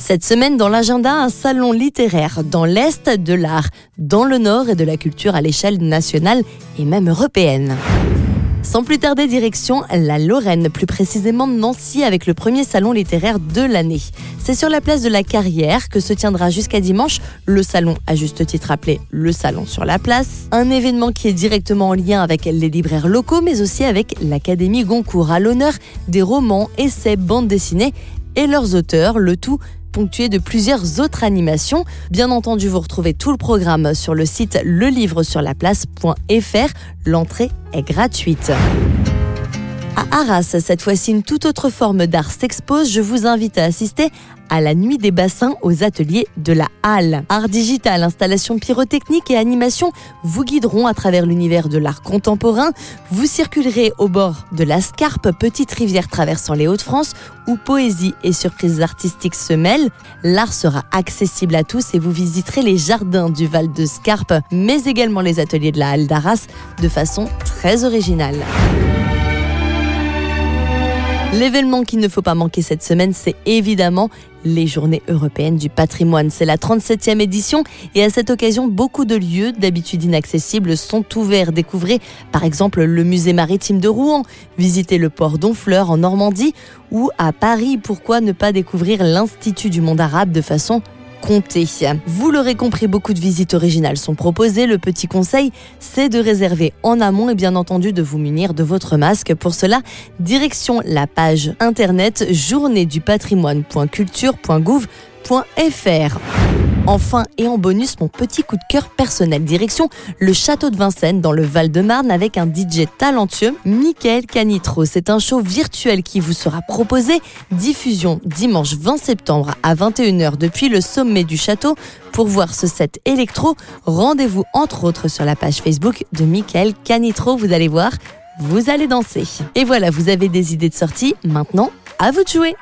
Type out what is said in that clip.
Cette semaine dans l'agenda, un salon littéraire dans l'Est de l'art, dans le Nord et de la culture à l'échelle nationale et même européenne. Sans plus tarder, direction la Lorraine, plus précisément Nancy, avec le premier salon littéraire de l'année. C'est sur la place de la Carrière que se tiendra jusqu'à dimanche le salon, à juste titre appelé le Salon sur la place. Un événement qui est directement en lien avec les libraires locaux, mais aussi avec l'Académie Goncourt, à l'honneur des romans, essais, bandes dessinées et leurs auteurs, le tout ponctué de plusieurs autres animations. Bien entendu, vous retrouvez tout le programme sur le site lelivresurlaplace.fr. L'entrée est gratuite. À Arras, cette fois-ci, une toute autre forme d'art s'expose. Je vous invite à assister à la Nuit des bassins aux ateliers de la Halle. Art digital, installation pyrotechnique et animation vous guideront à travers l'univers de l'art contemporain. Vous circulerez au bord de la Scarpe, petite rivière traversant les Hauts-de-France, où poésie et surprises artistiques se mêlent. L'art sera accessible à tous et vous visiterez les jardins du Val de Scarpe, mais également les ateliers de la Halle d'Arras de façon très originale. L'événement qu'il ne faut pas manquer cette semaine, c'est évidemment les Journées européennes du patrimoine. C'est la 37e édition et à cette occasion, beaucoup de lieux d'habitude inaccessibles sont ouverts. Découvrez par exemple le musée maritime de Rouen, visitez le port d'Honfleur en Normandie ou à Paris. Pourquoi ne pas découvrir l'Institut du monde arabe de façon Vous l'aurez compris, beaucoup de visites originales sont proposées. Le petit conseil, c'est de réserver en amont et bien entendu de vous munir de votre masque. Pour cela, direction la page internet journée du patrimoine.culture.gouv.fr. Enfin et en bonus, mon petit coup de cœur personnel. Direction le château de Vincennes dans le Val-de-Marne avec un DJ talentueux, Michael Canitro. C'est un show virtuel qui vous sera proposé. Diffusion dimanche 20 septembre à 21h depuis le sommet du château. Pour voir ce set électro, rendez-vous entre autres sur la page Facebook de Michael Canitro. Vous allez voir, vous allez danser. Et voilà, vous avez des idées de sortie. Maintenant, à vous de jouer.